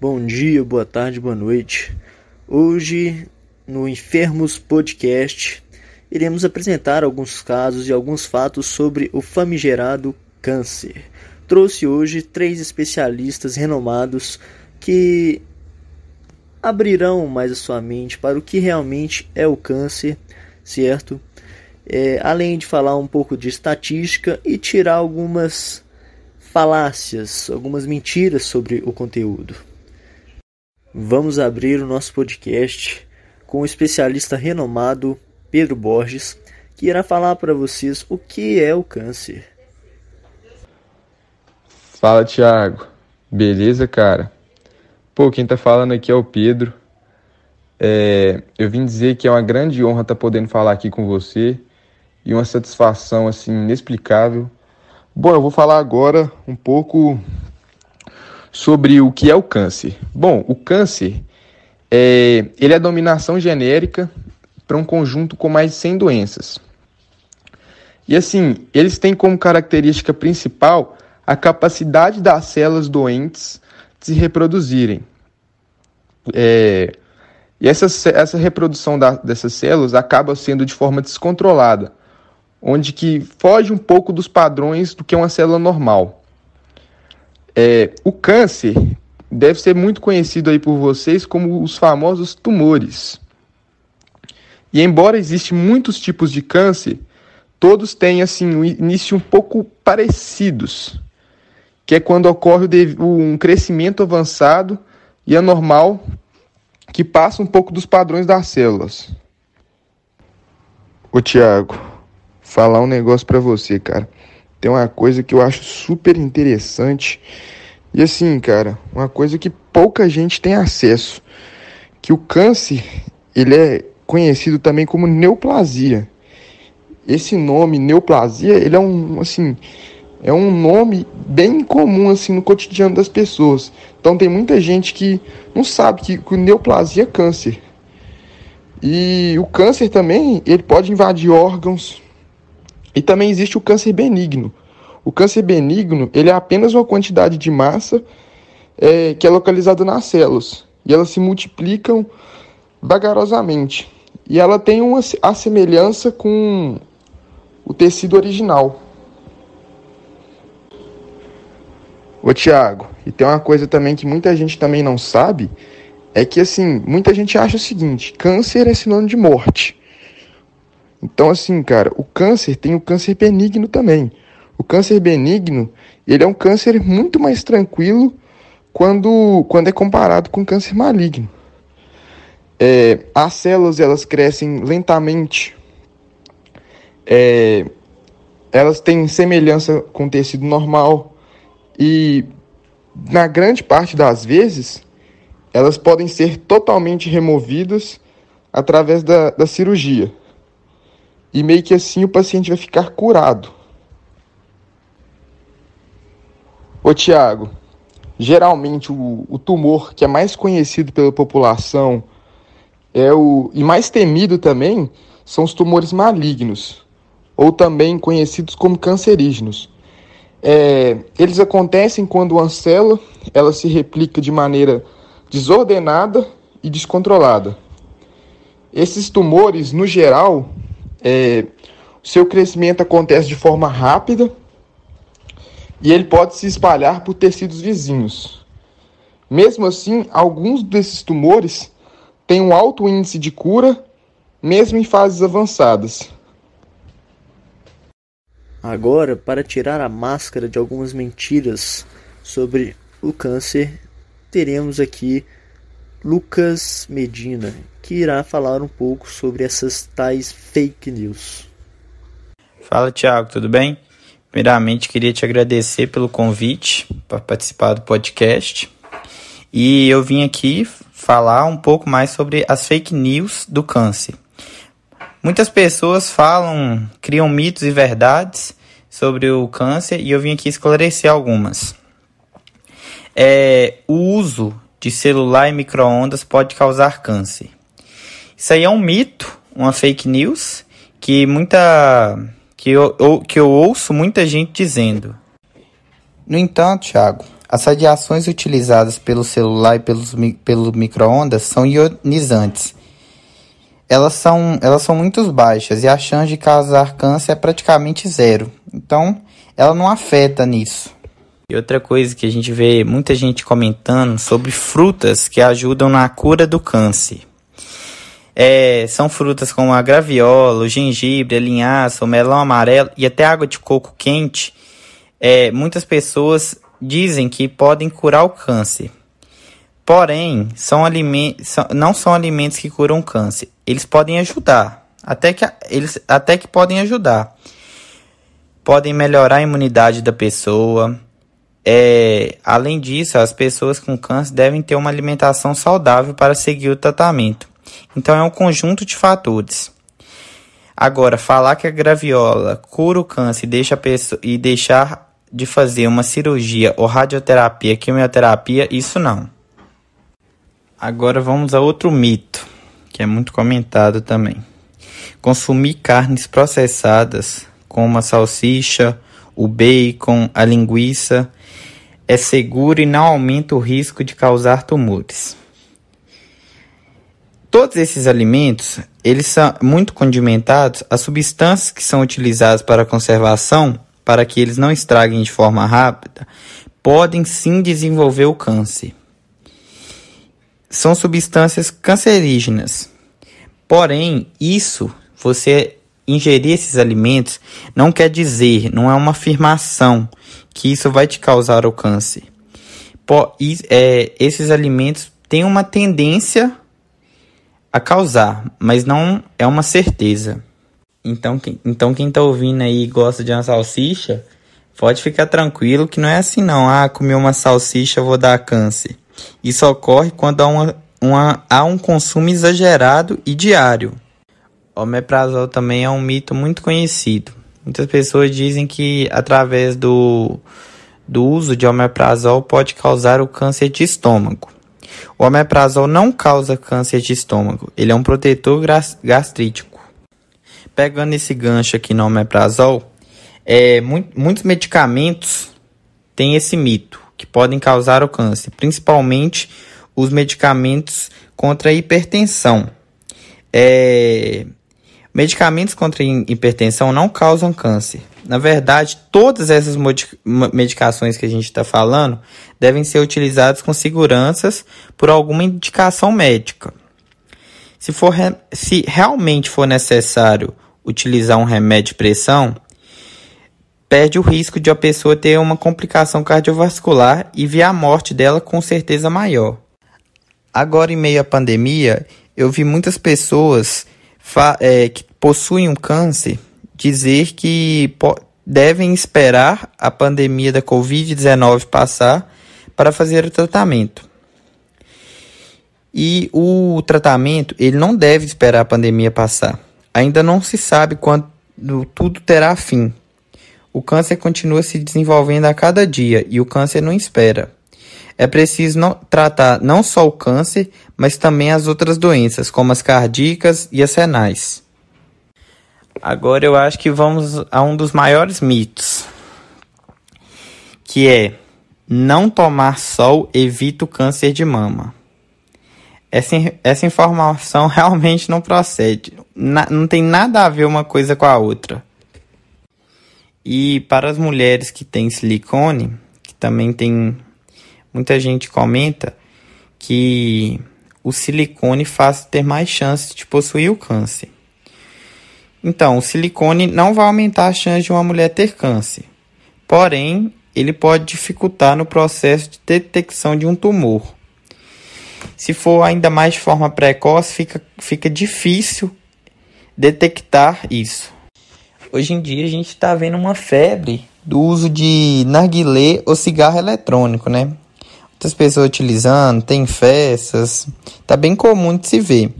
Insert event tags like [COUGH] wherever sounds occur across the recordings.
Bom dia, boa tarde, boa noite. Hoje, no Enfermos Podcast, iremos apresentar alguns casos e alguns fatos sobre o famigerado câncer. Trouxe hoje três especialistas renomados que abrirão mais a sua mente para o que realmente é o câncer, certo? É, além de falar um pouco de estatística e tirar algumas falácias, algumas mentiras sobre o conteúdo. Vamos abrir o nosso podcast com o especialista renomado Pedro Borges, que irá falar para vocês o que é o câncer. Fala, Thiago. Beleza, cara? Pô, quem tá falando aqui é o Pedro. É, eu vim dizer que é uma grande honra estar tá podendo falar aqui com você e uma satisfação assim inexplicável. Bom, eu vou falar agora um pouco sobre o que é o câncer. Bom, o câncer é, ele é a dominação genérica para um conjunto com mais de 100 doenças. E assim, eles têm como característica principal a capacidade das células doentes de se reproduzirem. É, e essa, essa reprodução da, dessas células acaba sendo de forma descontrolada, onde que foge um pouco dos padrões do que é uma célula normal. É, o câncer deve ser muito conhecido aí por vocês como os famosos tumores. E embora existem muitos tipos de câncer, todos têm assim um início um pouco parecidos, que é quando ocorre um crescimento avançado e anormal que passa um pouco dos padrões das células. Ô Tiago, falar um negócio para você, cara tem uma coisa que eu acho super interessante. E assim, cara, uma coisa que pouca gente tem acesso, que o câncer, ele é conhecido também como neoplasia. Esse nome neoplasia, ele é um assim, é um nome bem comum assim no cotidiano das pessoas. Então tem muita gente que não sabe que, que neoplasia é câncer. E o câncer também, ele pode invadir órgãos, e também existe o câncer benigno. O câncer benigno ele é apenas uma quantidade de massa é, que é localizada nas células e elas se multiplicam vagarosamente. E ela tem uma a semelhança com o tecido original. Ô Tiago, e tem uma coisa também que muita gente também não sabe, é que assim, muita gente acha o seguinte, câncer é sinônimo de morte. Então, assim, cara, o câncer tem o câncer benigno também. O câncer benigno, ele é um câncer muito mais tranquilo quando, quando é comparado com o câncer maligno. É, as células, elas crescem lentamente. É, elas têm semelhança com tecido normal. E, na grande parte das vezes, elas podem ser totalmente removidas através da, da cirurgia e meio que assim o paciente vai ficar curado. Ô Tiago, geralmente o, o, tumor que é mais conhecido pela população é o e mais temido também são os tumores malignos, ou também conhecidos como cancerígenos. É, eles acontecem quando uma célula ela se replica de maneira desordenada e descontrolada. Esses tumores, no geral, é, o seu crescimento acontece de forma rápida e ele pode se espalhar por tecidos vizinhos. Mesmo assim, alguns desses tumores têm um alto índice de cura, mesmo em fases avançadas. Agora, para tirar a máscara de algumas mentiras sobre o câncer, teremos aqui Lucas Medina, que irá falar um pouco sobre essas tais fake news. Fala, Thiago, tudo bem? Primeiramente, queria te agradecer pelo convite para participar do podcast. E eu vim aqui falar um pouco mais sobre as fake news do câncer. Muitas pessoas falam, criam mitos e verdades sobre o câncer e eu vim aqui esclarecer algumas. É, o uso de celular e microondas pode causar câncer. Isso aí é um mito, uma fake news que muita que eu, que eu ouço muita gente dizendo. No entanto, Thiago, As radiações utilizadas pelo celular e pelos, pelo micro-ondas são ionizantes. Elas são, elas são muito baixas e a chance de causar câncer é praticamente zero. Então, ela não afeta nisso. E outra coisa que a gente vê muita gente comentando sobre frutas que ajudam na cura do câncer. É, são frutas como a graviola, o gengibre, a linhaça, o melão amarelo e até água de coco quente. É, muitas pessoas dizem que podem curar o câncer. Porém, são alimentos, não são alimentos que curam câncer. Eles podem ajudar, até que, eles, até que podem ajudar. Podem melhorar a imunidade da pessoa. É, além disso, as pessoas com câncer devem ter uma alimentação saudável para seguir o tratamento. Então, é um conjunto de fatores. Agora, falar que a graviola cura o câncer e, deixa pessoa, e deixar de fazer uma cirurgia ou radioterapia, quimioterapia, isso não. Agora vamos a outro mito, que é muito comentado também. Consumir carnes processadas, como a salsicha, o bacon, a linguiça, é seguro e não aumenta o risco de causar tumores. Todos esses alimentos, eles são muito condimentados, as substâncias que são utilizadas para conservação para que eles não estraguem de forma rápida, podem sim desenvolver o câncer. São substâncias cancerígenas. Porém, isso, você ingerir esses alimentos, não quer dizer, não é uma afirmação que isso vai te causar o câncer. Por, é, esses alimentos têm uma tendência a causar, mas não é uma certeza. Então, então quem tá ouvindo aí e gosta de uma salsicha, pode ficar tranquilo que não é assim não. Ah, comer uma salsicha vou dar câncer. Isso ocorre quando há, uma, uma, há um consumo exagerado e diário. O omeprazol também é um mito muito conhecido. Muitas pessoas dizem que através do, do uso de omeprazol pode causar o câncer de estômago. O omeprazol não causa câncer de estômago, ele é um protetor gastrítico pegando esse gancho aqui no omeprazol, é, muito, muitos medicamentos têm esse mito, que podem causar o câncer, principalmente os medicamentos contra a hipertensão. É, medicamentos contra hipertensão não causam câncer. Na verdade, todas essas medicações que a gente está falando devem ser utilizadas com seguranças por alguma indicação médica. Se, for, se realmente for necessário utilizar um remédio de pressão, perde o risco de a pessoa ter uma complicação cardiovascular e ver a morte dela com certeza maior. Agora, em meio à pandemia, eu vi muitas pessoas é, que possuem um câncer dizer que devem esperar a pandemia da Covid-19 passar para fazer o tratamento. E o tratamento, ele não deve esperar a pandemia passar. Ainda não se sabe quando tudo terá fim. O câncer continua se desenvolvendo a cada dia e o câncer não espera. É preciso não, tratar não só o câncer, mas também as outras doenças, como as cardíacas e as renais. Agora eu acho que vamos a um dos maiores mitos, que é não tomar sol evita o câncer de mama. Essa, essa informação [LAUGHS] realmente não procede. Na, não tem nada a ver uma coisa com a outra. E para as mulheres que têm silicone, que também tem. Muita gente comenta que o silicone faz ter mais chance de possuir o câncer. Então, o silicone não vai aumentar a chance de uma mulher ter câncer. Porém, ele pode dificultar no processo de detecção de um tumor se for ainda mais de forma precoce, fica, fica difícil detectar isso. Hoje em dia a gente está vendo uma febre do uso de narguilé ou cigarro eletrônico, né? Muitas pessoas utilizando, tem festas, tá bem comum de se ver.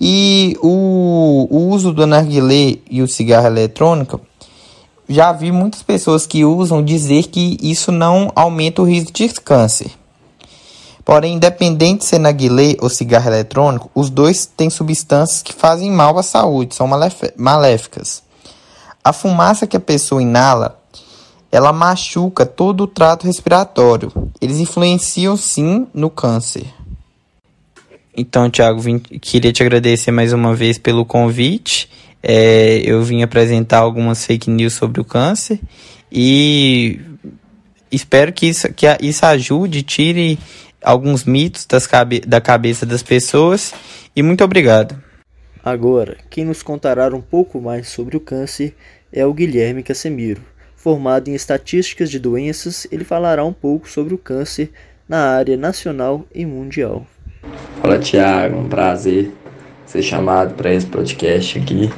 E o, o uso do narguilé e o cigarro eletrônico, já vi muitas pessoas que usam dizer que isso não aumenta o risco de câncer. Porém, independente de ser narguilé ou cigarro eletrônico, os dois têm substâncias que fazem mal à saúde, são maléficas. A fumaça que a pessoa inala, ela machuca todo o trato respiratório eles influenciam sim no câncer. Então, Thiago, vim, queria te agradecer mais uma vez pelo convite. É, eu vim apresentar algumas fake news sobre o câncer e espero que isso, que isso ajude, tire alguns mitos das cabe da cabeça das pessoas e muito obrigado. Agora, quem nos contará um pouco mais sobre o câncer é o Guilherme Casemiro. Formado em estatísticas de doenças, ele falará um pouco sobre o câncer na área nacional e mundial. Fala Tiago, um prazer ser chamado para esse podcast aqui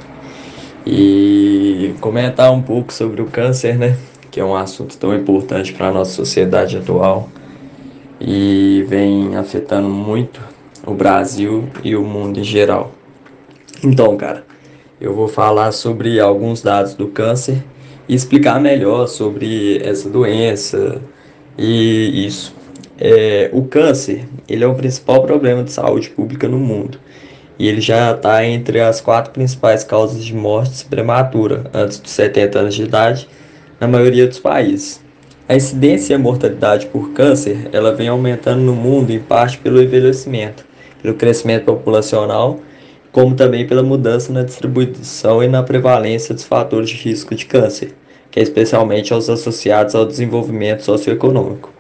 e comentar um pouco sobre o câncer, né? Que é um assunto tão importante para a nossa sociedade atual e vem afetando muito o Brasil e o mundo em geral. Então, cara, eu vou falar sobre alguns dados do câncer e explicar melhor sobre essa doença e isso. É, o câncer ele é o principal problema de saúde pública no mundo e ele já está entre as quatro principais causas de morte prematura antes dos 70 anos de idade na maioria dos países. A incidência e a mortalidade por câncer ela vem aumentando no mundo em parte pelo envelhecimento, pelo crescimento populacional, como também pela mudança na distribuição e na prevalência dos fatores de risco de câncer, que é especialmente os associados ao desenvolvimento socioeconômico.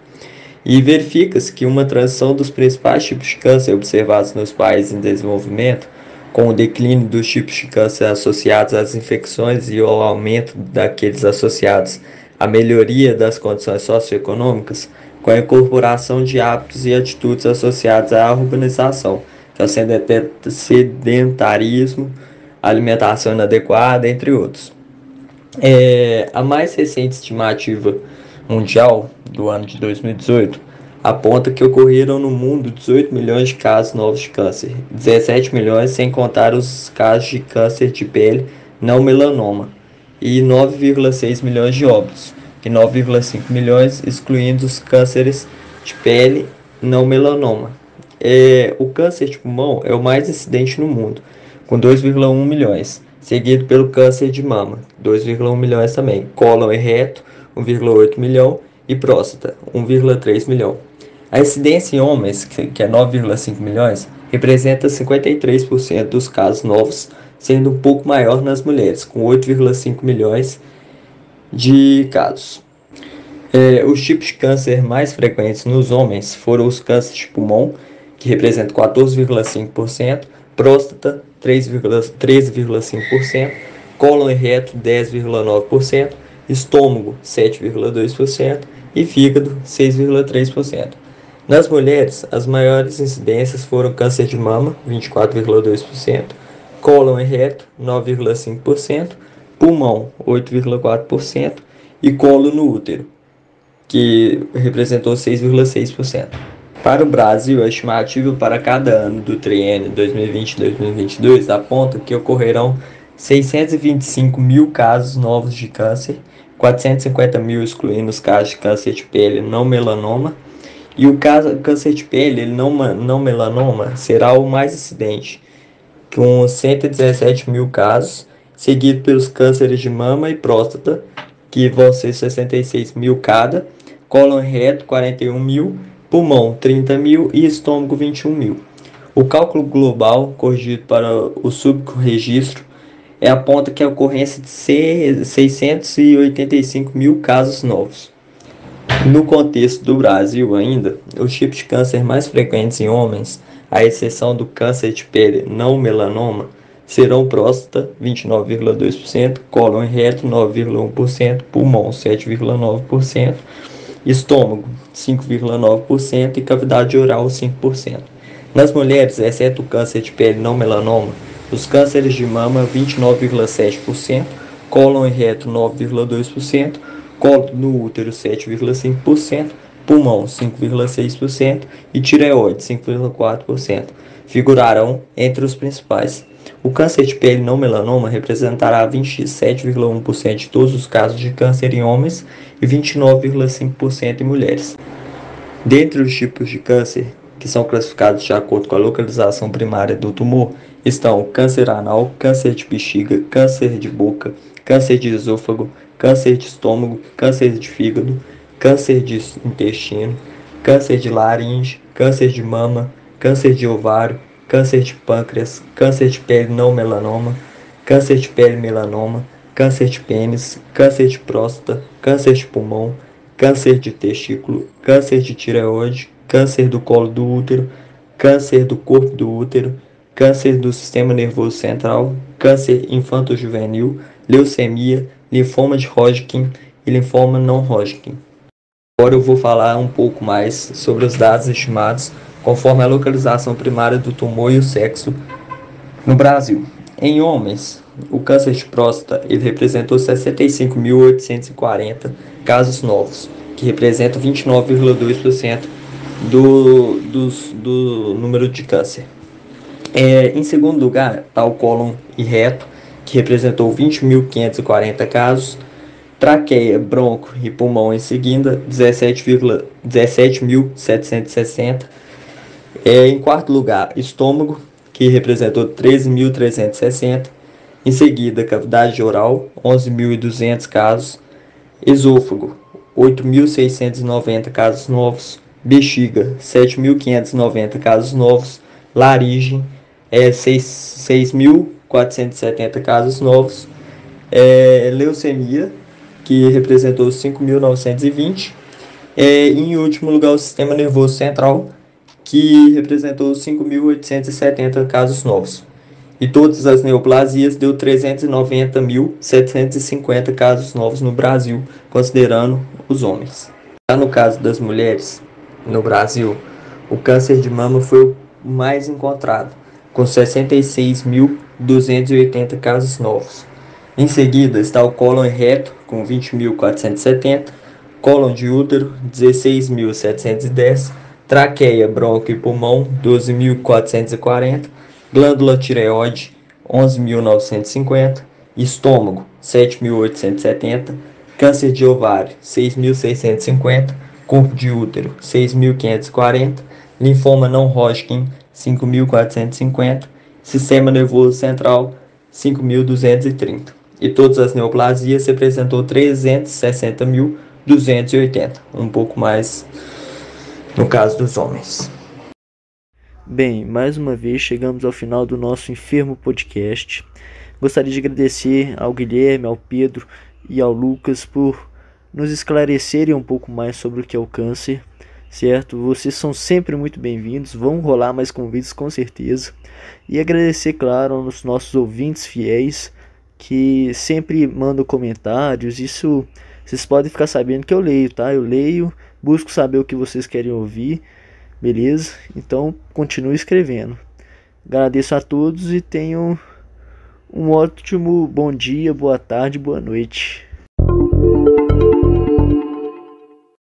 E verifica-se que uma transição dos principais tipos de câncer observados nos países em desenvolvimento, com o declínio dos tipos de câncer associados às infecções e o aumento daqueles associados a melhoria das condições socioeconômicas com a incorporação de hábitos e atitudes associados à urbanização, o sedentarismo, alimentação inadequada, entre outros. É, a mais recente estimativa mundial do ano de 2018 aponta que ocorreram no mundo 18 milhões de casos novos de câncer, 17 milhões sem contar os casos de câncer de pele não melanoma e 9,6 milhões de óbitos, e 9,5 milhões excluindo os cânceres de pele não melanoma. É, o câncer de pulmão é o mais incidente no mundo, com 2,1 milhões, seguido pelo câncer de mama, 2,1 milhões também, cólon e reto, 1,8 milhão e próstata, 1,3 milhão. A incidência em homens, que é 9,5 milhões, representa 53% dos casos novos sendo um pouco maior nas mulheres, com 8,5 milhões de casos. É, os tipos de câncer mais frequentes nos homens foram os cânceres de pulmão, que representam 14,5%, próstata 13,5%, cólon e reto 10,9%, estômago 7,2% e fígado 6,3%. Nas mulheres, as maiores incidências foram câncer de mama 24,2%, cólon e reto 9,5%, pulmão 8,4% e colo no útero, que representou 6,6%. Para o Brasil, a estimativa para cada ano do triênio 2020-2022 aponta que ocorrerão 625 mil casos novos de câncer, 450 mil excluindo os casos de câncer de pele não melanoma, e o caso, câncer de pele não, não melanoma será o mais incidente, com 117 mil casos, seguido pelos cânceres de mama e próstata, que vão ser 66 mil cada, cólon reto 41 mil, pulmão 30 mil e estômago 21 mil. O cálculo global corrigido para o subregistro é aponta que a ocorrência de 685 mil casos novos. No contexto do Brasil ainda, os tipos de câncer mais frequentes em homens à exceção do câncer de pele não melanoma, serão próstata 29,2%, cólon reto 9,1%, pulmão 7,9%, estômago 5,9% e cavidade oral 5%. Nas mulheres, exceto o câncer de pele não melanoma, os cânceres de mama 29,7%, cólon reto 9,2%, colo no útero 7,5%, pulmão 5,6% e tireoide 5,4% figurarão entre os principais. O câncer de pele não melanoma representará 27,1% de todos os casos de câncer em homens e 29,5% em mulheres. Dentre os tipos de câncer que são classificados de acordo com a localização primária do tumor estão câncer anal, câncer de bexiga, câncer de boca, câncer de esôfago, câncer de estômago, câncer de fígado, câncer de intestino, câncer de laringe, câncer de mama, câncer de ovário, câncer de pâncreas, câncer de pele não melanoma, câncer de pele melanoma, câncer de pênis, câncer de próstata, câncer de pulmão, câncer de testículo, câncer de tireoide, câncer do colo do útero, câncer do corpo do útero, câncer do sistema nervoso central, câncer infanto-juvenil, leucemia, linfoma de Hodgkin e linfoma não Hodgkin. Agora eu vou falar um pouco mais sobre os dados estimados conforme a localização primária do tumor e o sexo no Brasil. Em homens, o câncer de próstata ele representou 65.840 casos novos, que representam 29,2% do, do, do número de câncer. É, em segundo lugar, está o cólon e reto, que representou 20.540 casos, traqueia, bronco e pulmão em seguida, 17.760. É, em quarto lugar, estômago, que representou 13.360. Em seguida, cavidade oral, 11.200 casos. Esôfago, 8.690 casos novos. Bexiga, 7.590 casos novos. Laringe, é, 6.470 casos novos. É, leucemia, que representou 5.920. É, em último lugar, o sistema nervoso central, que representou 5.870 casos novos. E todas as neoplasias deu 390.750 casos novos no Brasil, considerando os homens. Já no caso das mulheres, no Brasil, o câncer de mama foi o mais encontrado, com 66.280 casos novos. Em seguida está o cólon reto, com 20.470, cólon de útero, 16.710, traqueia, bronco e pulmão, 12.440, glândula tireoide, 11.950, estômago, 7.870, câncer de ovário, 6.650, corpo de útero, 6.540, linfoma não Hodgkin, 5.450, sistema nervoso central, 5.230 e todas as neoplasias representou 360.280, um pouco mais no caso dos homens. Bem, mais uma vez chegamos ao final do nosso Enfermo Podcast. Gostaria de agradecer ao Guilherme, ao Pedro e ao Lucas por nos esclarecerem um pouco mais sobre o que é o câncer, certo? Vocês são sempre muito bem-vindos, vão rolar mais convites com certeza. E agradecer, claro, aos nossos ouvintes fiéis que sempre mando comentários. Isso vocês podem ficar sabendo que eu leio, tá? Eu leio, busco saber o que vocês querem ouvir, beleza? Então continue escrevendo. Agradeço a todos e tenham um ótimo bom dia, boa tarde, boa noite.